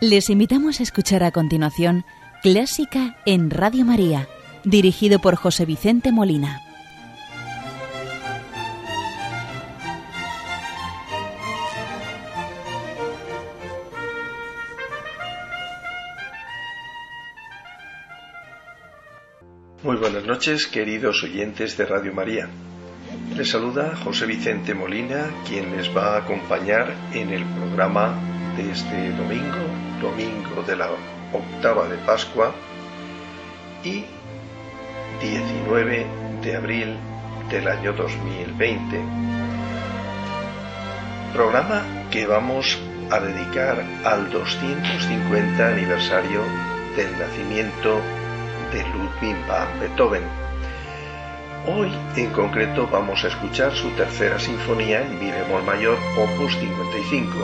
Les invitamos a escuchar a continuación Clásica en Radio María, dirigido por José Vicente Molina. Muy buenas noches, queridos oyentes de Radio María. Les saluda José Vicente Molina, quien les va a acompañar en el programa de este domingo, domingo de la octava de Pascua y 19 de abril del año 2020. Programa que vamos a dedicar al 250 aniversario del nacimiento de Ludwig van Beethoven. Hoy en concreto vamos a escuchar su tercera sinfonía en mi bemol mayor, opus 55,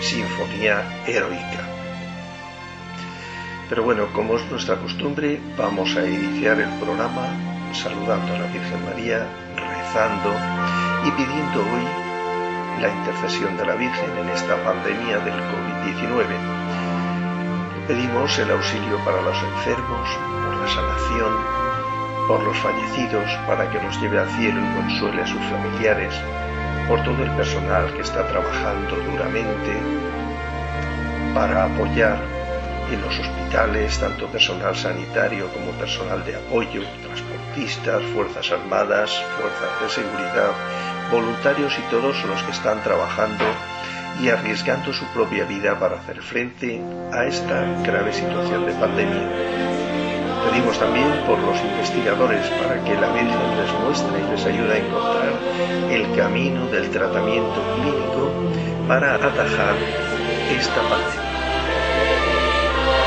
Sinfonía Heroica. Pero bueno, como es nuestra costumbre, vamos a iniciar el programa saludando a la Virgen María, rezando y pidiendo hoy la intercesión de la Virgen en esta pandemia del COVID-19. Pedimos el auxilio para los enfermos, por la sanación, por los fallecidos, para que los lleve al cielo y consuele a sus familiares, por todo el personal que está trabajando duramente para apoyar en los hospitales, tanto personal sanitario como personal de apoyo, transportistas, fuerzas armadas, fuerzas de seguridad, voluntarios y todos los que están trabajando y arriesgando su propia vida para hacer frente a esta grave situación de pandemia. Pedimos también por los investigadores para que la Virgen les muestre y les ayude a encontrar el camino del tratamiento clínico para atajar esta pandemia.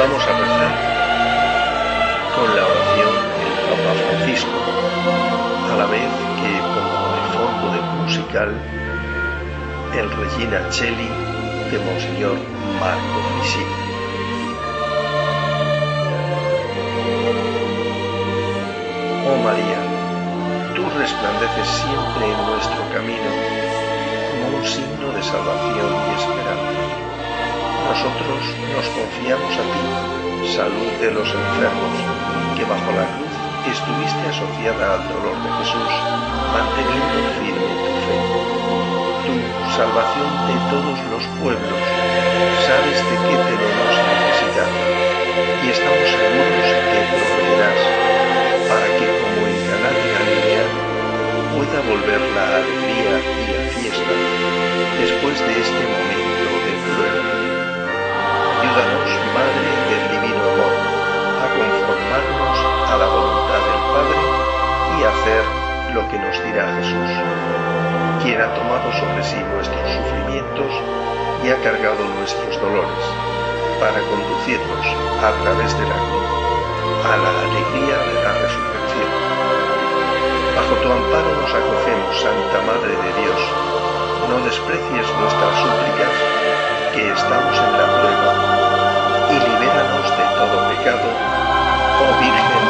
Vamos a rezar con la oración del Papa Francisco, a la vez que pongo de fondo de musical el Regina Cheli de Monseñor Marco Frisini. Oh María, tú resplandeces siempre en nuestro camino como un signo de salvación y esperanza. Nosotros nos confiamos a ti, salud de los enfermos, que bajo la cruz estuviste asociada al dolor de Jesús, manteniendo firme tu fe. Tú, salvación de todos los pueblos, sabes de qué tenemos necesidad y estamos seguros que proveerás para que como en Caná de Galilea pueda volver la alegría y la fiesta después de este momento a la voluntad del Padre y hacer lo que nos dirá Jesús, quien ha tomado sobre sí nuestros sufrimientos y ha cargado nuestros dolores, para conducirnos a través de la cruz a la alegría de la resurrección. Bajo tu amparo nos acogemos, Santa Madre de Dios. No desprecies nuestras súplicas, que estamos en la prueba, y libéranos de todo pecado, oh Virgen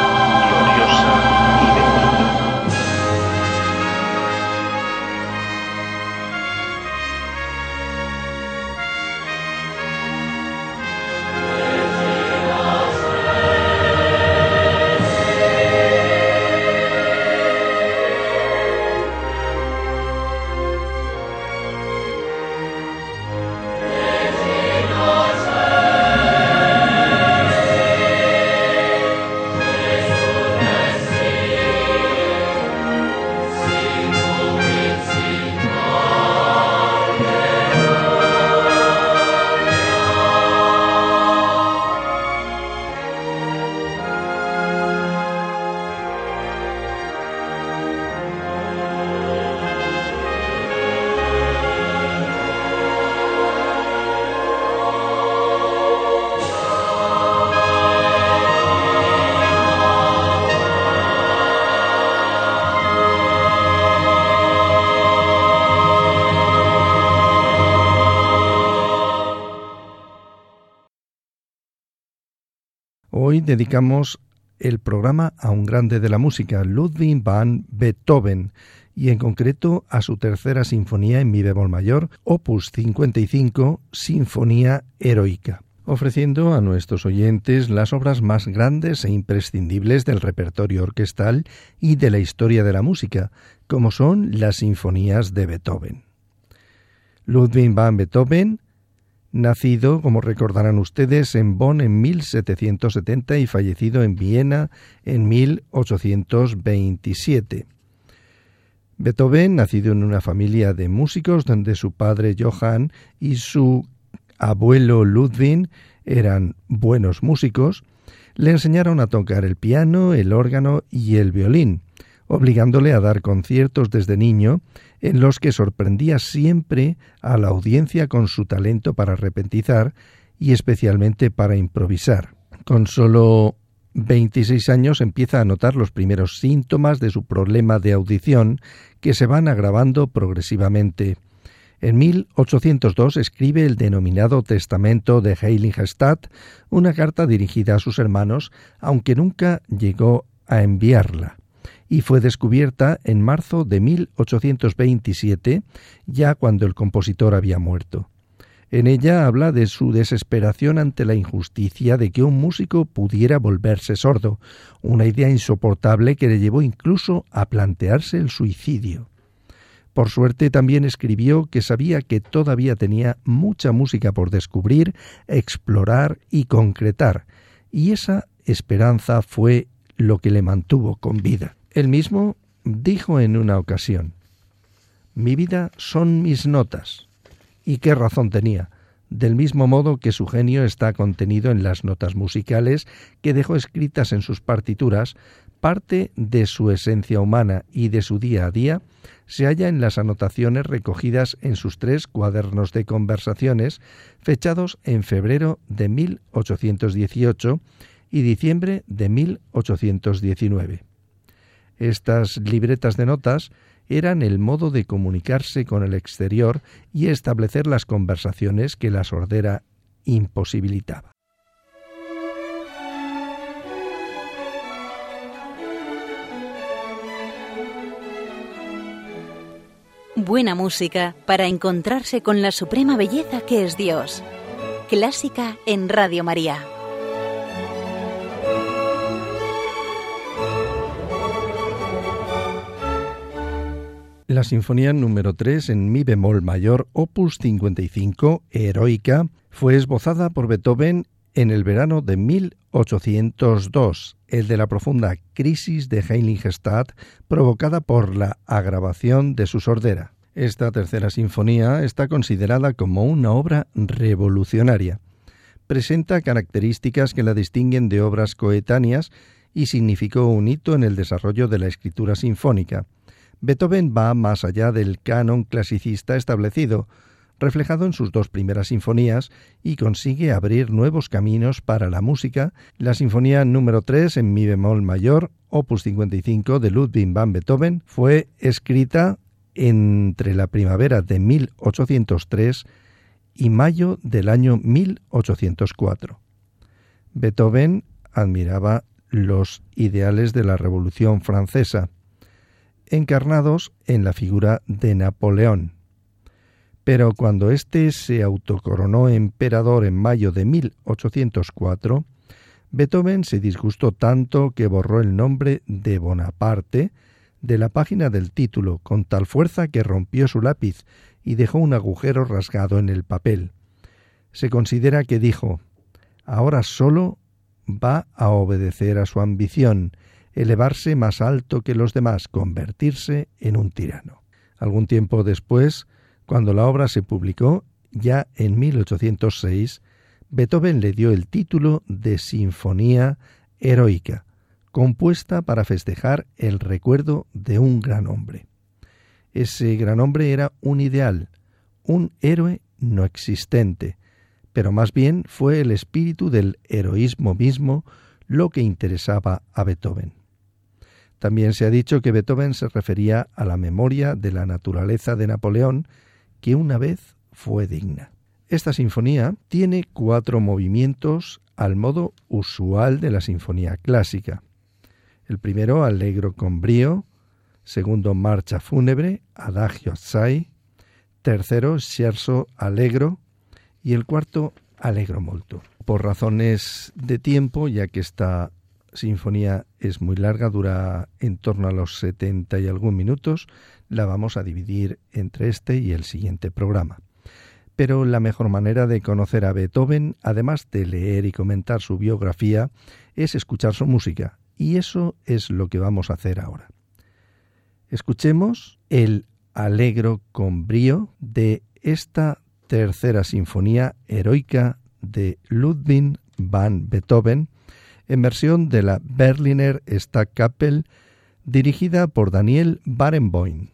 Hoy dedicamos el programa a un grande de la música, Ludwig van Beethoven, y en concreto a su tercera sinfonía en mi bemol mayor, opus 55, Sinfonía Heroica. ofreciendo a nuestros oyentes las obras más grandes e imprescindibles del repertorio orquestal y de la historia de la música, como son las sinfonías de Beethoven. Ludwig van Beethoven, nacido, como recordarán ustedes, en Bonn en 1770 y fallecido en Viena en 1827. Beethoven, nacido en una familia de músicos donde su padre Johann y su abuelo Ludwig eran buenos músicos, le enseñaron a tocar el piano, el órgano y el violín, obligándole a dar conciertos desde niño en los que sorprendía siempre a la audiencia con su talento para repentizar y especialmente para improvisar. Con solo 26 años empieza a notar los primeros síntomas de su problema de audición que se van agravando progresivamente. En 1802 escribe el denominado Testamento de Heiligenstadt, una carta dirigida a sus hermanos, aunque nunca llegó a enviarla, y fue descubierta en marzo de 1827, ya cuando el compositor había muerto. En ella habla de su desesperación ante la injusticia de que un músico pudiera volverse sordo, una idea insoportable que le llevó incluso a plantearse el suicidio. Por suerte también escribió que sabía que todavía tenía mucha música por descubrir, explorar y concretar, y esa esperanza fue lo que le mantuvo con vida. Él mismo dijo en una ocasión, Mi vida son mis notas. Y qué razón tenía, del mismo modo que su genio está contenido en las notas musicales que dejó escritas en sus partituras, parte de su esencia humana y de su día a día se halla en las anotaciones recogidas en sus tres cuadernos de conversaciones, fechados en febrero de 1818 y diciembre de 1819. Estas libretas de notas eran el modo de comunicarse con el exterior y establecer las conversaciones que la sordera imposibilitaba. Buena música para encontrarse con la suprema belleza que es Dios. Clásica en Radio María. La Sinfonía número 3 en Mi bemol mayor, opus 55, Heroica, fue esbozada por Beethoven en el verano de 1802, el de la profunda crisis de Heiligenstadt provocada por la agravación de su sordera. Esta tercera sinfonía está considerada como una obra revolucionaria. Presenta características que la distinguen de obras coetáneas y significó un hito en el desarrollo de la escritura sinfónica. Beethoven va más allá del canon clasicista establecido, reflejado en sus dos primeras sinfonías y consigue abrir nuevos caminos para la música. La sinfonía número 3 en mi bemol mayor, opus 55 de Ludwig van Beethoven, fue escrita entre la primavera de 1803 y mayo del año 1804. Beethoven admiraba los ideales de la Revolución Francesa, encarnados en la figura de Napoleón pero cuando éste se autocoronó emperador en mayo de 1804, Beethoven se disgustó tanto que borró el nombre de Bonaparte de la página del título con tal fuerza que rompió su lápiz y dejó un agujero rasgado en el papel. Se considera que dijo ahora solo va a obedecer a su ambición, elevarse más alto que los demás, convertirse en un tirano. Algún tiempo después, cuando la obra se publicó, ya en 1806, Beethoven le dio el título de Sinfonía Heroica, compuesta para festejar el recuerdo de un gran hombre. Ese gran hombre era un ideal, un héroe no existente, pero más bien fue el espíritu del heroísmo mismo lo que interesaba a Beethoven. También se ha dicho que Beethoven se refería a la memoria de la naturaleza de Napoleón que una vez fue digna. Esta sinfonía tiene cuatro movimientos al modo usual de la sinfonía clásica. El primero, allegro con brío, segundo, marcha fúnebre, adagio assai, tercero, scherzo allegro y el cuarto, alegro molto. Por razones de tiempo, ya que esta sinfonía es muy larga, dura en torno a los 70 y algún minutos, la vamos a dividir entre este y el siguiente programa. Pero la mejor manera de conocer a Beethoven, además de leer y comentar su biografía, es escuchar su música, y eso es lo que vamos a hacer ahora. Escuchemos el Alegro con brío de esta tercera sinfonía heroica de Ludwig van Beethoven, en versión de la Berliner Stadtkapelle dirigida por Daniel Barenboim.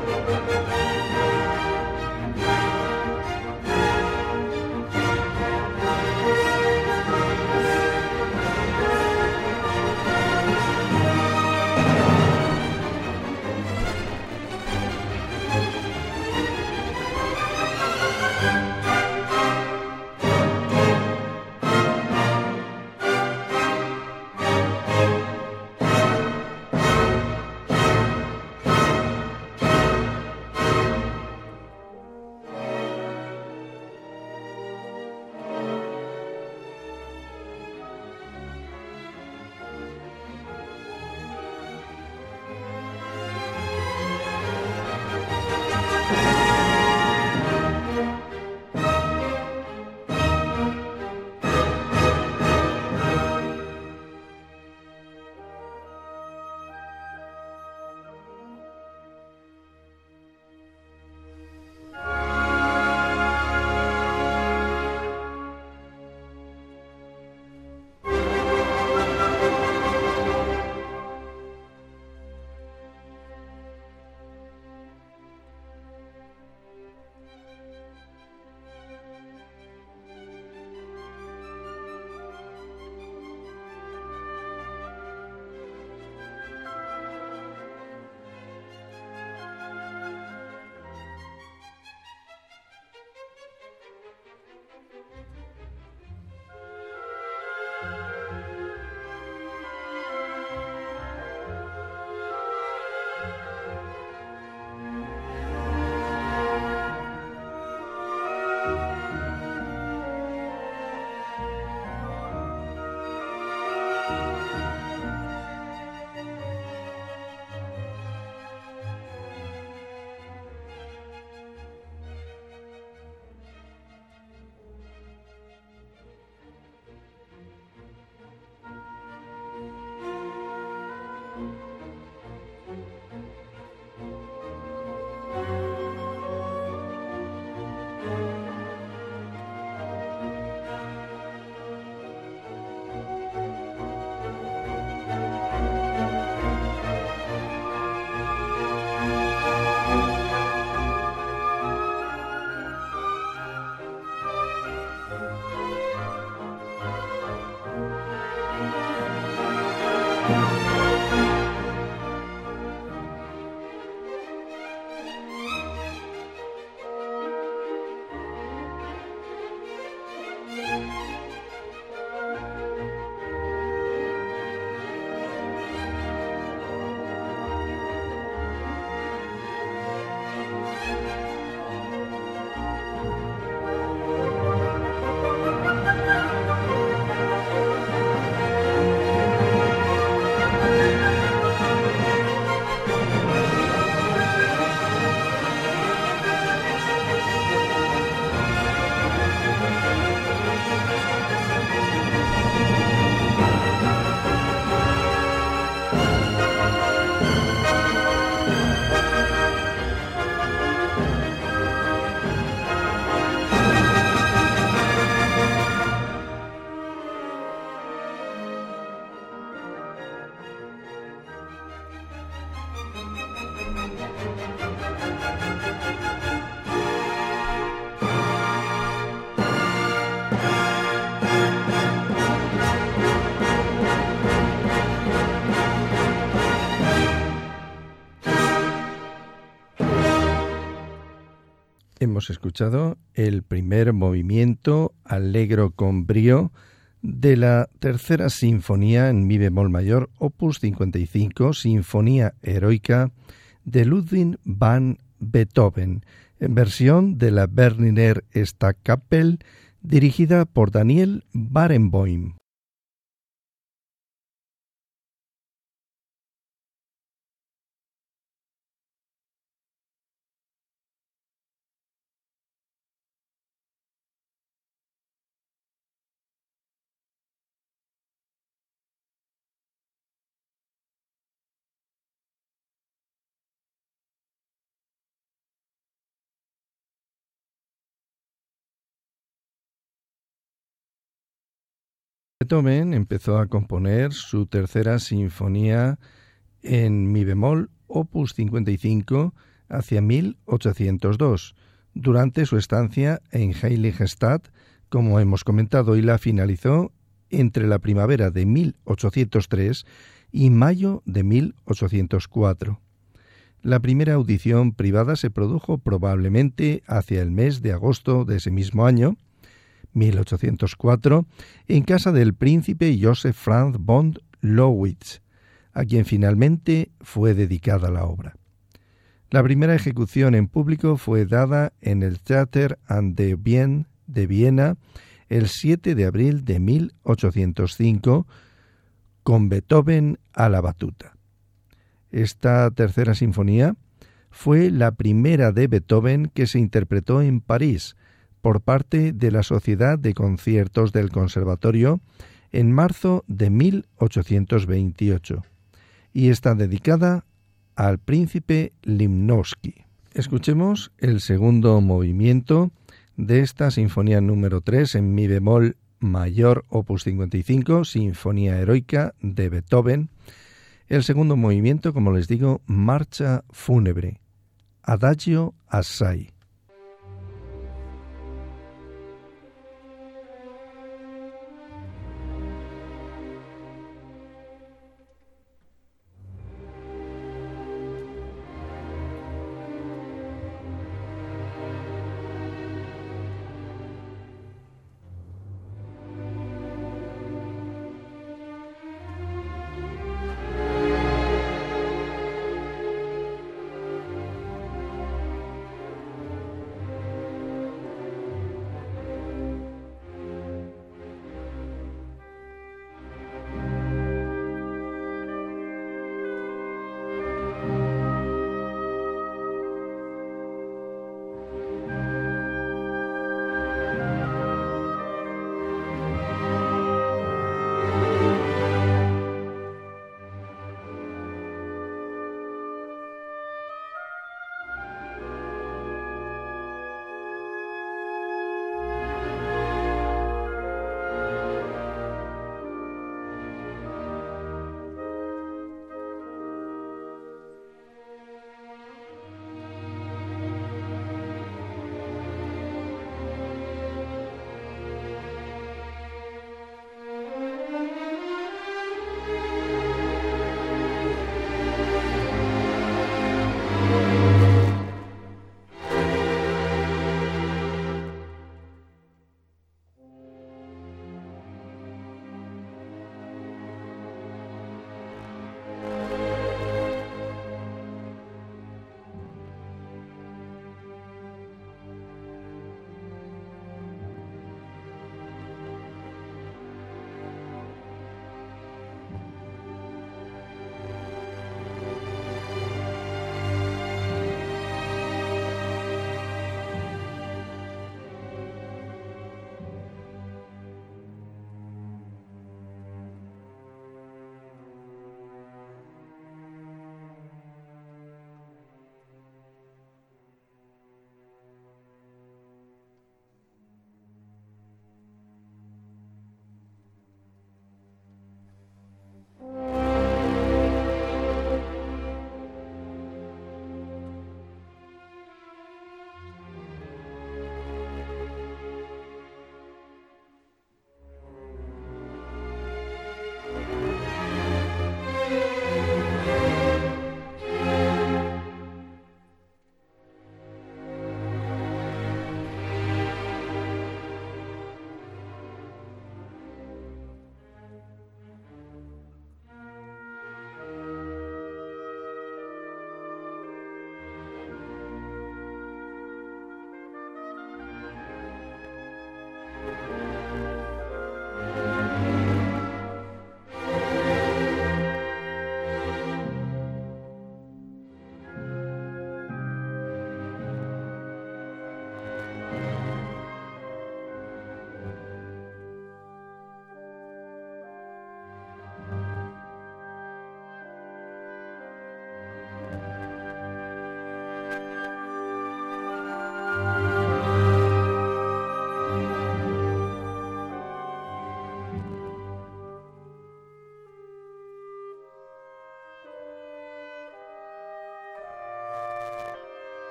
Música Escuchado el primer movimiento alegro con brío de la tercera sinfonía en mi bemol mayor, opus 55, Sinfonía Heroica de Ludwig van Beethoven, en versión de la Berliner Staatskapelle dirigida por Daniel Barenboim. Beethoven empezó a componer su tercera sinfonía en mi bemol opus 55 hacia 1802, durante su estancia en Heiligenstadt, como hemos comentado, y la finalizó entre la primavera de 1803 y mayo de 1804. La primera audición privada se produjo probablemente hacia el mes de agosto de ese mismo año, 1804, en casa del príncipe Joseph Franz von Lowitz, a quien finalmente fue dedicada la obra. La primera ejecución en público fue dada en el Theater an der Wien de Viena el 7 de abril de 1805 con Beethoven a la batuta. Esta tercera sinfonía fue la primera de Beethoven que se interpretó en París por parte de la Sociedad de Conciertos del Conservatorio en marzo de 1828 y está dedicada al príncipe Limnowski. Escuchemos el segundo movimiento de esta sinfonía número 3 en mi bemol mayor opus 55, Sinfonía Heroica de Beethoven. El segundo movimiento, como les digo, Marcha Fúnebre, Adagio Assai.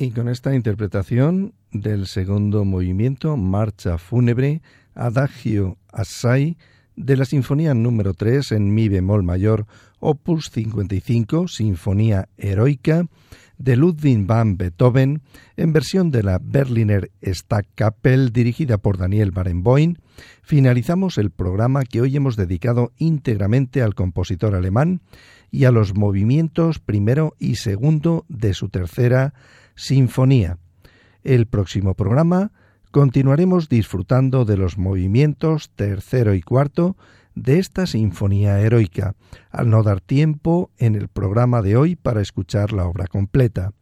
Y con esta interpretación del segundo movimiento, Marcha Fúnebre, Adagio Assai, de la Sinfonía número 3 en Mi bemol mayor, opus 55, Sinfonía Heroica, de Ludwig van Beethoven, en versión de la Berliner Stadtkapelle dirigida por Daniel Barenboim, finalizamos el programa que hoy hemos dedicado íntegramente al compositor alemán y a los movimientos primero y segundo de su tercera Sinfonía. El próximo programa continuaremos disfrutando de los movimientos tercero y cuarto de esta sinfonía heroica, al no dar tiempo en el programa de hoy para escuchar la obra completa.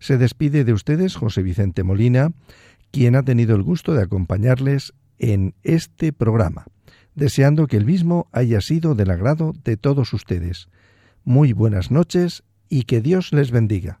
Se despide de ustedes José Vicente Molina, quien ha tenido el gusto de acompañarles en este programa, deseando que el mismo haya sido del agrado de todos ustedes. Muy buenas noches y que Dios les bendiga.